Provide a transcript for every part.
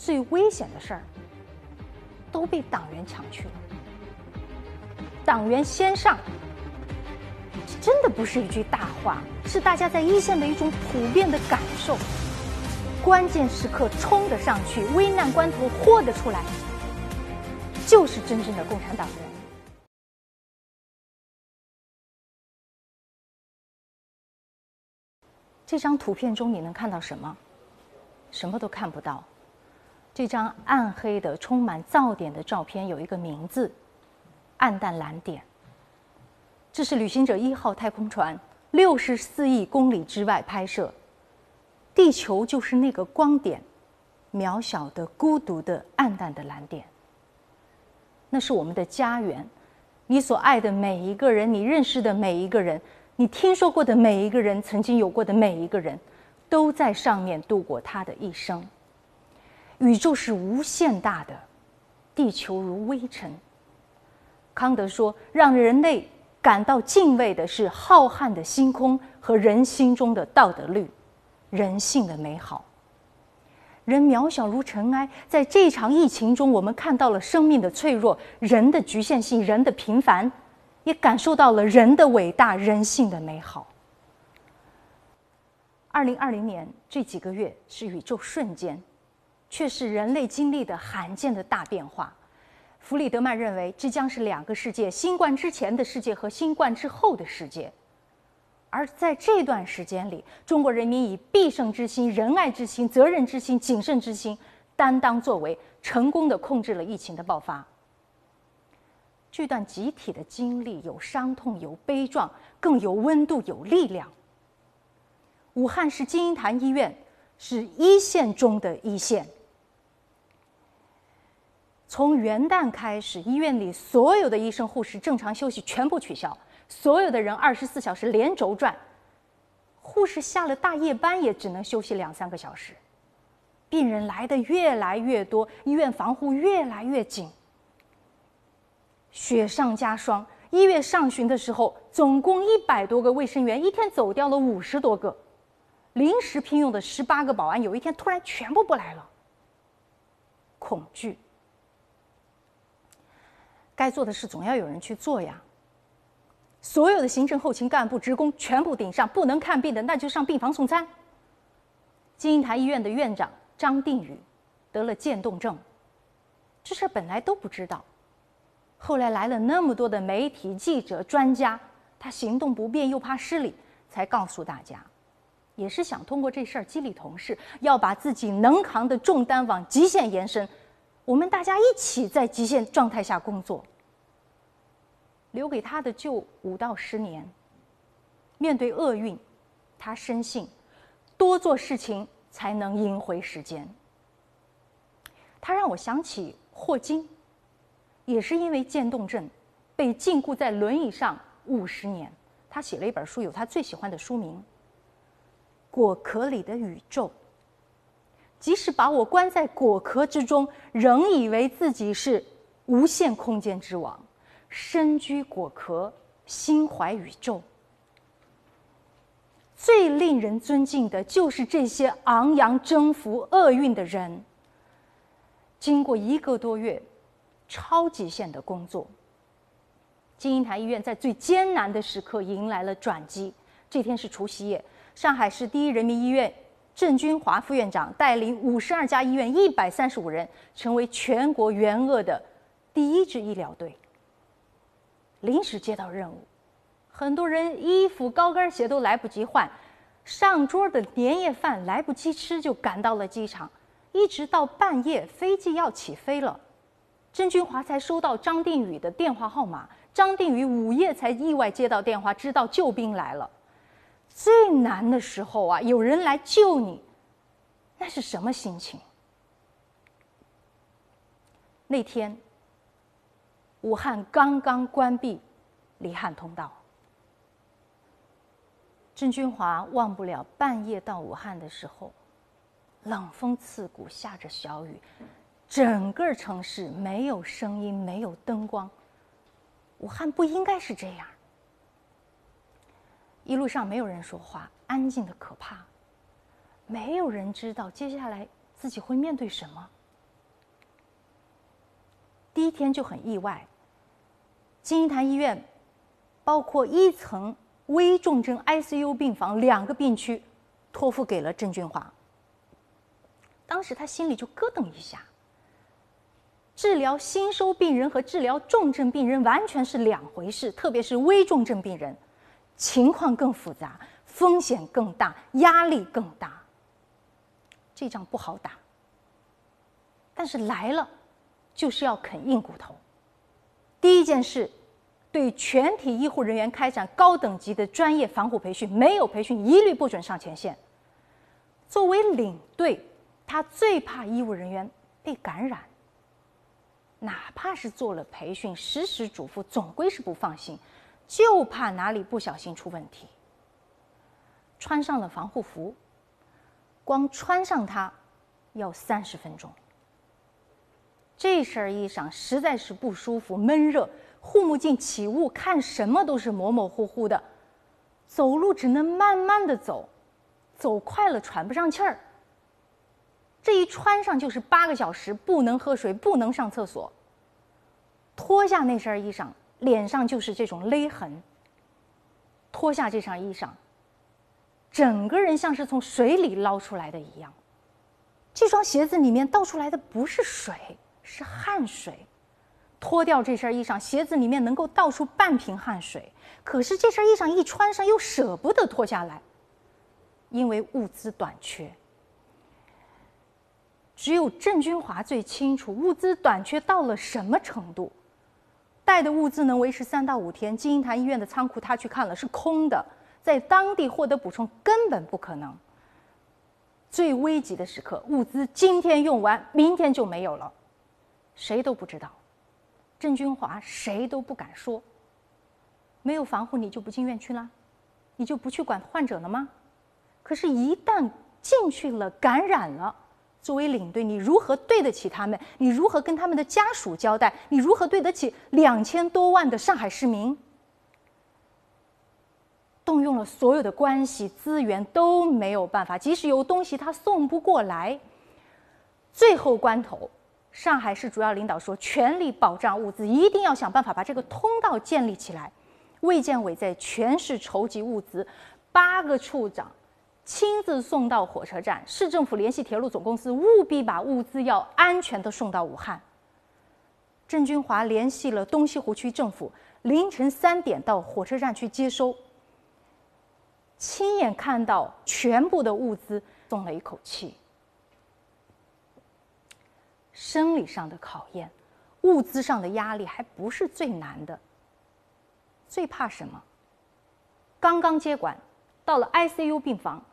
最危险的事儿都被党员抢去了。党员先上，这真的不是一句大话，是大家在一线的一种普遍的感受。关键时刻冲得上去，危难关头豁得出来，就是真正的共产党员。这张图片中你能看到什么？什么都看不到。这张暗黑的、充满噪点的照片有一个名字——暗淡蓝点。这是旅行者一号太空船六十四亿公里之外拍摄。地球就是那个光点，渺小的、孤独的、暗淡的蓝点。那是我们的家园，你所爱的每一个人，你认识的每一个人，你听说过的每一个人，曾经有过的每一个人，都在上面度过他的一生。宇宙是无限大的，地球如微尘。康德说，让人类感到敬畏的是浩瀚的星空和人心中的道德律。人性的美好，人渺小如尘埃。在这场疫情中，我们看到了生命的脆弱，人的局限性，人的平凡，也感受到了人的伟大，人性的美好。二零二零年这几个月是宇宙瞬间，却是人类经历的罕见的大变化。弗里德曼认为，这将是两个世界：新冠之前的世界和新冠之后的世界。而在这段时间里，中国人民以必胜之心、仁爱之心、责任之心、谨慎之心，担当作为，成功的控制了疫情的爆发。这段集体的经历有伤痛、有悲壮，更有温度、有力量。武汉市金银潭医院是一线中的一线。从元旦开始，医院里所有的医生、护士正常休息全部取消。所有的人二十四小时连轴转，护士下了大夜班也只能休息两三个小时，病人来的越来越多，医院防护越来越紧。雪上加霜，一月上旬的时候，总共一百多个卫生员，一天走掉了五十多个，临时聘用的十八个保安，有一天突然全部不来了。恐惧，该做的事总要有人去做呀。所有的行政、后勤干部、职工全部顶上，不能看病的那就上病房送餐。金银潭医院的院长张定宇得了渐冻症，这事本来都不知道，后来来了那么多的媒体记者、专家，他行动不便又怕失礼，才告诉大家，也是想通过这事儿激励同事，要把自己能扛的重担往极限延伸，我们大家一起在极限状态下工作。留给他的就五到十年。面对厄运，他深信，多做事情才能赢回时间。他让我想起霍金，也是因为渐冻症，被禁锢在轮椅上五十年。他写了一本书，有他最喜欢的书名《果壳里的宇宙》。即使把我关在果壳之中，仍以为自己是无限空间之王。身居果壳，心怀宇宙。最令人尊敬的就是这些昂扬征服厄运的人。经过一个多月超极限的工作，金银潭医院在最艰难的时刻迎来了转机。这天是除夕夜，上海市第一人民医院郑军华副院长带领五十二家医院一百三十五人，成为全国援鄂的第一支医疗队。临时接到任务，很多人衣服、高跟鞋都来不及换，上桌的年夜饭来不及吃就赶到了机场，一直到半夜飞机要起飞了，郑军华才收到张定宇的电话号码。张定宇午夜才意外接到电话，知道救兵来了。最难的时候啊，有人来救你，那是什么心情？那天。武汉刚刚关闭离汉通道，郑军华忘不了半夜到武汉的时候，冷风刺骨，下着小雨，整个城市没有声音，没有灯光。武汉不应该是这样。一路上没有人说话，安静的可怕，没有人知道接下来自己会面对什么。第一天就很意外，金银潭医院包括一层危重症 ICU 病房两个病区，托付给了郑俊华。当时他心里就咯噔一下。治疗新收病人和治疗重症病人完全是两回事，特别是危重症病人，情况更复杂，风险更大，压力更大。这仗不好打。但是来了，就是要啃硬骨头。第一件事，对全体医护人员开展高等级的专业防护培训，没有培训一律不准上前线。作为领队，他最怕医务人员被感染。哪怕是做了培训，时时嘱咐，总归是不放心，就怕哪里不小心出问题。穿上了防护服，光穿上它要三十分钟。这身衣裳实在是不舒服，闷热，护目镜起雾，看什么都是模模糊糊的，走路只能慢慢的走，走快了喘不上气儿。这一穿上就是八个小时，不能喝水，不能上厕所。脱下那身衣裳，脸上就是这种勒痕。脱下这身衣裳，整个人像是从水里捞出来的一样。这双鞋子里面倒出来的不是水，是汗水。脱掉这身衣裳，鞋子里面能够倒出半瓶汗水。可是这身衣裳一穿上，又舍不得脱下来，因为物资短缺。只有郑君华最清楚物资短缺到了什么程度。带的物资能维持三到五天，金银潭医院的仓库他去看了是空的，在当地获得补充根本不可能。最危急的时刻，物资今天用完，明天就没有了，谁都不知道。郑君华谁都不敢说。没有防护，你就不进院区了，你就不去管患者了吗？可是，一旦进去了，感染了，作为领队，你如何对得起他们？你如何跟他们的家属交代？你如何对得起两千多万的上海市民？动用了所有的关系资源都没有办法，即使有东西他送不过来。最后关头，上海市主要领导说全力保障物资，一定要想办法把这个通道建立起来。卫健委在全市筹集物资，八个处长。亲自送到火车站，市政府联系铁路总公司，务必把物资要安全的送到武汉。郑军华联系了东西湖区政府，凌晨三点到火车站去接收。亲眼看到全部的物资，松了一口气。生理上的考验，物资上的压力还不是最难的，最怕什么？刚刚接管，到了 ICU 病房。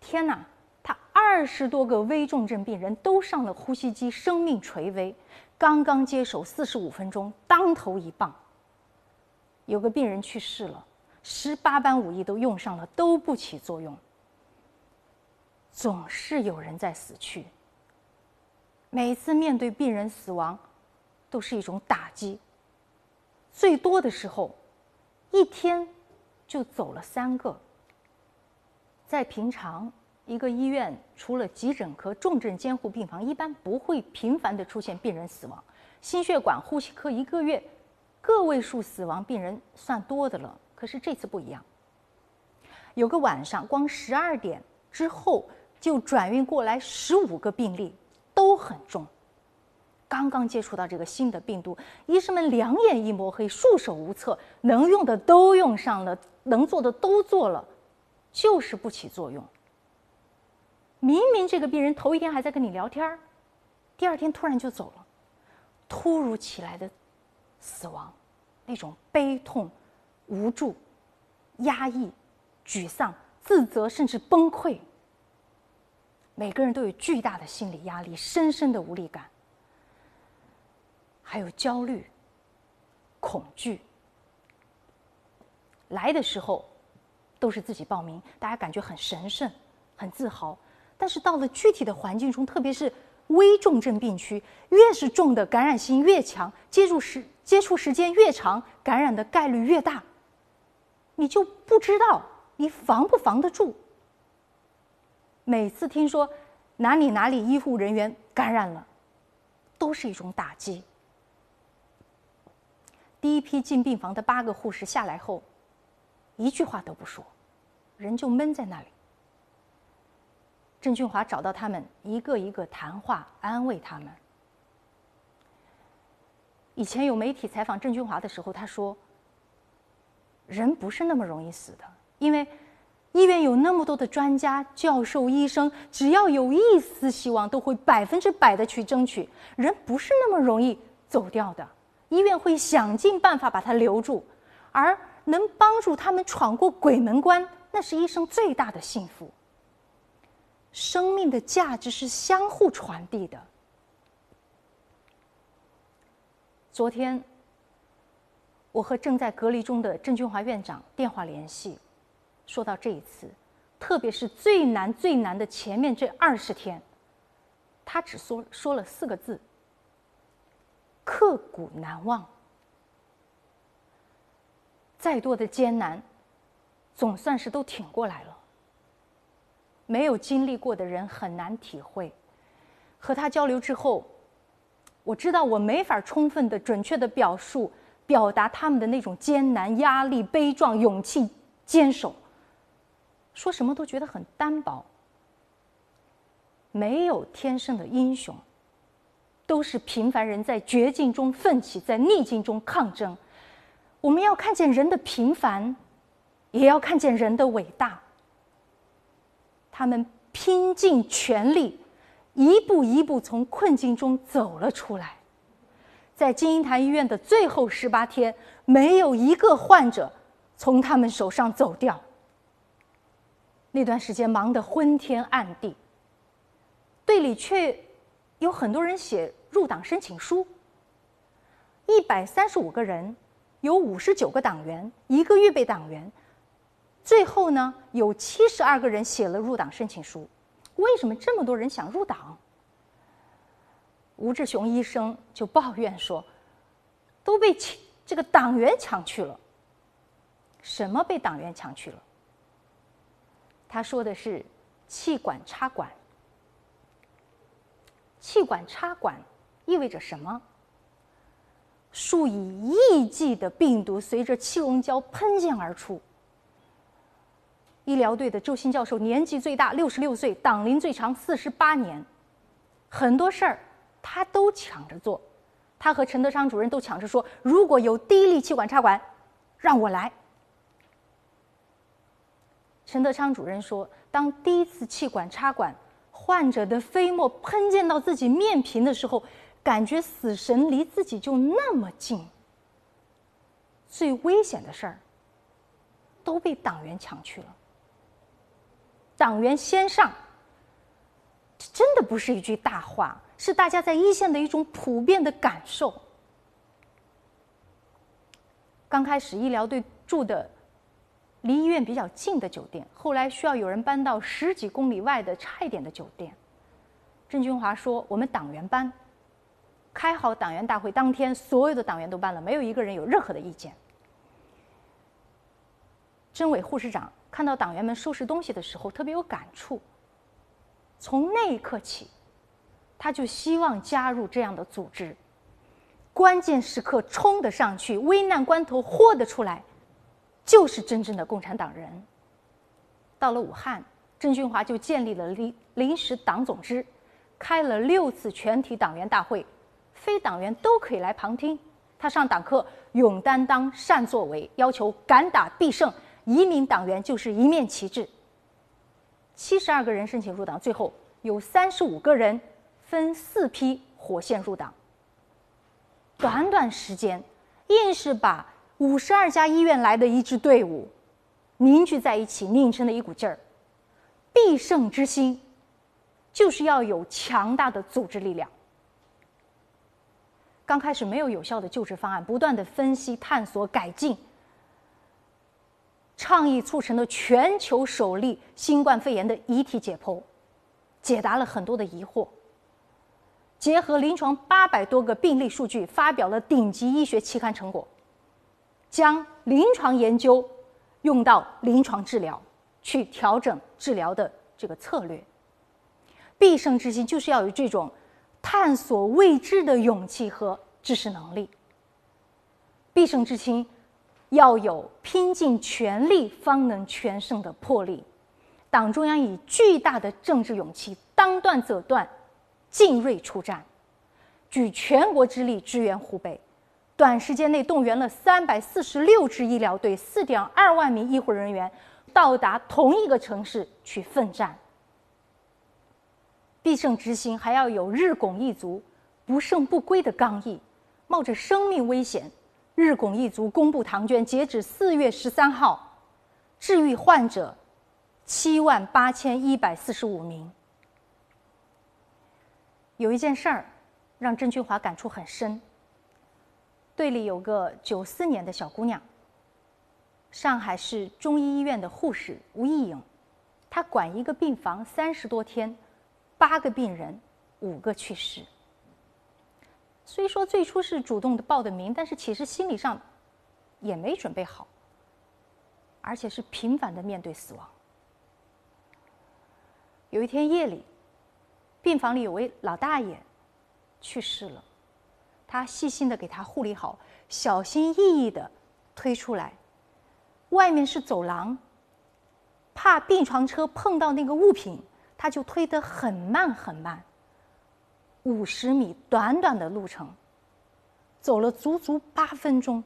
天哪，他二十多个危重症病人都上了呼吸机，生命垂危。刚刚接手四十五分钟，当头一棒。有个病人去世了，十八般武艺都用上了，都不起作用。总是有人在死去。每次面对病人死亡，都是一种打击。最多的时候，一天就走了三个。在平常，一个医院除了急诊科、重症监护病房，一般不会频繁的出现病人死亡。心血管、呼吸科一个月个位数死亡病人算多的了。可是这次不一样，有个晚上，光十二点之后就转运过来十五个病例，都很重。刚刚接触到这个新的病毒，医生们两眼一抹黑，束手无策，能用的都用上了，能做的都做了。就是不起作用。明明这个病人头一天还在跟你聊天第二天突然就走了，突如其来的死亡，那种悲痛、无助、压抑、沮丧、自责，甚至崩溃。每个人都有巨大的心理压力，深深的无力感，还有焦虑、恐惧。来的时候。都是自己报名，大家感觉很神圣、很自豪。但是到了具体的环境中，特别是危重症病区，越是重的感染性越强，接触时接触时间越长，感染的概率越大。你就不知道你防不防得住。每次听说哪里哪里医护人员感染了，都是一种打击。第一批进病房的八个护士下来后，一句话都不说，人就闷在那里。郑俊华找到他们，一个一个谈话，安慰他们。以前有媒体采访郑俊华的时候，他说：“人不是那么容易死的，因为医院有那么多的专家、教授、医生，只要有一丝希望，都会百分之百的去争取。人不是那么容易走掉的，医院会想尽办法把他留住，而能帮助他们闯过鬼门关，那是医生最大的幸福。生命的价值是相互传递的。”昨天，我和正在隔离中的郑俊华院长电话联系，说到这一次，特别是最难最难的前面这二十天，他只说说了四个字：刻骨难忘。再多的艰难，总算是都挺过来了。没有经历过的人很难体会。和他交流之后。我知道我没法充分的、准确的表述、表达他们的那种艰难、压力、悲壮、勇气、坚守。说什么都觉得很单薄。没有天生的英雄，都是平凡人在绝境中奋起，在逆境中抗争。我们要看见人的平凡，也要看见人的伟大。他们拼尽全力。一步一步从困境中走了出来，在金银潭医院的最后十八天，没有一个患者从他们手上走掉。那段时间忙得昏天暗地，队里却有很多人写入党申请书。一百三十五个人，有五十九个党员，一个预备党员，最后呢，有七十二个人写了入党申请书。为什么这么多人想入党？吴志雄医生就抱怨说：“都被这个党员抢去了。”什么被党员抢去了？他说的是气管插管。气管插管意味着什么？数以亿计的病毒随着气溶胶喷溅而出。医疗队的周新教授年纪最大，六十六岁，党龄最长，四十八年。很多事儿他都抢着做，他和陈德昌主任都抢着说：“如果有第一例气管插管，让我来。”陈德昌主任说：“当第一次气管插管患者的飞沫喷溅到自己面屏的时候，感觉死神离自己就那么近。最危险的事儿都被党员抢去了。”党员先上，这真的不是一句大话，是大家在一线的一种普遍的感受。刚开始医疗队住的离医院比较近的酒店，后来需要有人搬到十几公里外的差一点的酒店。郑军华说：“我们党员搬，开好党员大会当天，所有的党员都搬了，没有一个人有任何的意见。”政委护士长。看到党员们收拾东西的时候，特别有感触。从那一刻起，他就希望加入这样的组织。关键时刻冲得上去，危难关头豁得出来，就是真正的共产党人。到了武汉，郑俊华就建立了临临时党总支，开了六次全体党员大会，非党员都可以来旁听。他上党课，勇担当，善作为，要求敢打必胜。一名党员就是一面旗帜。七十二个人申请入党，最后有三十五个人分四批火线入党。短短时间，硬是把五十二家医院来的一支队伍凝聚在一起，拧成了一股劲儿。必胜之心，就是要有强大的组织力量。刚开始没有有效的救治方案，不断的分析、探索、改进。倡议促成了全球首例新冠肺炎的遗体解剖，解答了很多的疑惑。结合临床八百多个病例数据，发表了顶级医学期刊成果，将临床研究用到临床治疗，去调整治疗的这个策略。必胜之心就是要有这种探索未知的勇气和知识能力。必胜之心要有拼尽全力方能全胜的魄力。党中央以巨大的政治勇气，当断则断，进锐出战，举全国之力支援湖北。短时间内动员了三百四十六支医疗队、四点二万名医护人员，到达同一个城市去奋战。必胜之心还要有日拱一卒、不胜不归的刚毅，冒着生命危险，日拱一卒公布唐娟，截止四月十三号，治愈患者七万八千一百四十五名。有一件事儿，让郑俊华感触很深。队里有个九四年的小姑娘，上海市中医医院的护士吴艺颖，她管一个病房三十多天，八个病人，五个去世。虽说最初是主动的报的名，但是其实心理上也没准备好，而且是频繁的面对死亡。有一天夜里，病房里有位老大爷去世了。他细心的给他护理好，小心翼翼的推出来。外面是走廊，怕病床车碰到那个物品，他就推得很慢很慢。五十米短短的路程，走了足足八分钟。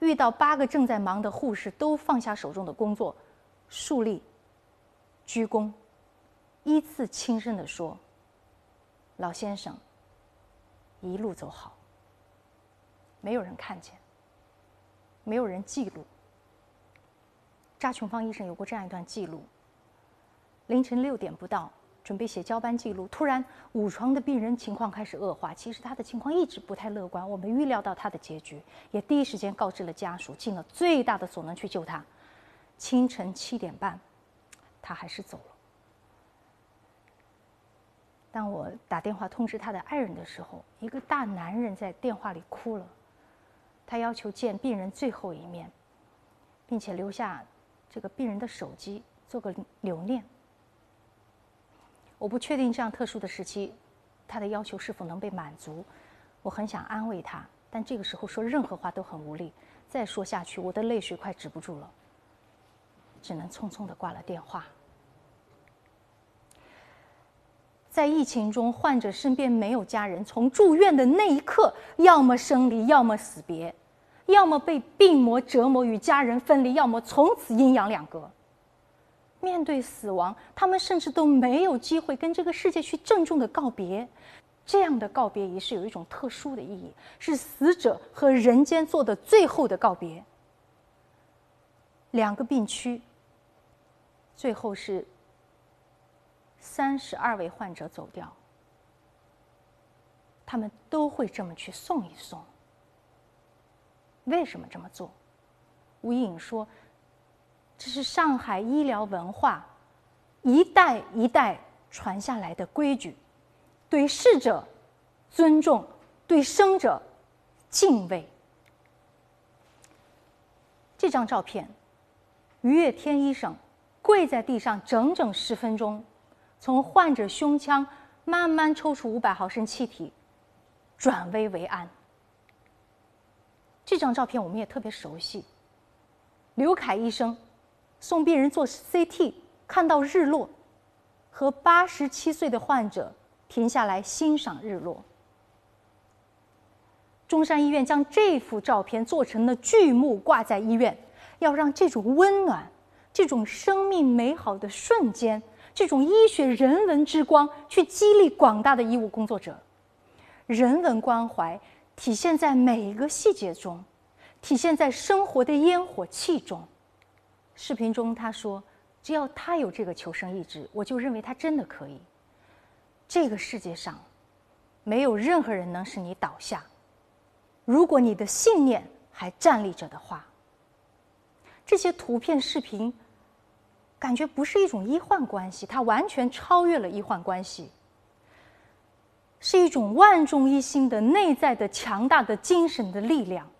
遇到八个正在忙的护士，都放下手中的工作，竖立、鞠躬，依次轻声的说：“老先生。”一路走好，没有人看见，没有人记录。扎琼芳医生有过这样一段记录：凌晨六点不到，准备写交班记录，突然五床的病人情况开始恶化。其实他的情况一直不太乐观，我们预料到他的结局，也第一时间告知了家属，尽了最大的所能去救他。清晨七点半，他还是走了。当我打电话通知他的爱人的时候，一个大男人在电话里哭了。他要求见病人最后一面，并且留下这个病人的手机做个留念。我不确定这样特殊的时期，他的要求是否能被满足。我很想安慰他，但这个时候说任何话都很无力。再说下去，我的泪水快止不住了，只能匆匆的挂了电话。在疫情中，患者身边没有家人，从住院的那一刻，要么生离，要么死别，要么被病魔折磨与家人分离，要么从此阴阳两隔。面对死亡，他们甚至都没有机会跟这个世界去郑重的告别。这样的告别仪式有一种特殊的意义，是死者和人间做的最后的告别。两个病区，最后是。三十二位患者走掉，他们都会这么去送一送。为什么这么做？吴颖说：“这是上海医疗文化一代一代传下来的规矩，对逝者尊重，对生者敬畏。”这张照片，于月天医生跪在地上整整十分钟。从患者胸腔慢慢抽出五百毫升气体，转危为安。这张照片我们也特别熟悉。刘凯医生送病人做 CT，看到日落，和八十七岁的患者停下来欣赏日落。中山医院将这幅照片做成了巨幕，挂在医院，要让这种温暖、这种生命美好的瞬间。这种医学人文之光，去激励广大的医务工作者。人文关怀体现在每一个细节中，体现在生活的烟火气中。视频中他说：“只要他有这个求生意志，我就认为他真的可以。这个世界上，没有任何人能使你倒下。如果你的信念还站立着的话，这些图片、视频。”感觉不是一种医患关系，它完全超越了医患关系，是一种万众一心的内在的强大的精神的力量。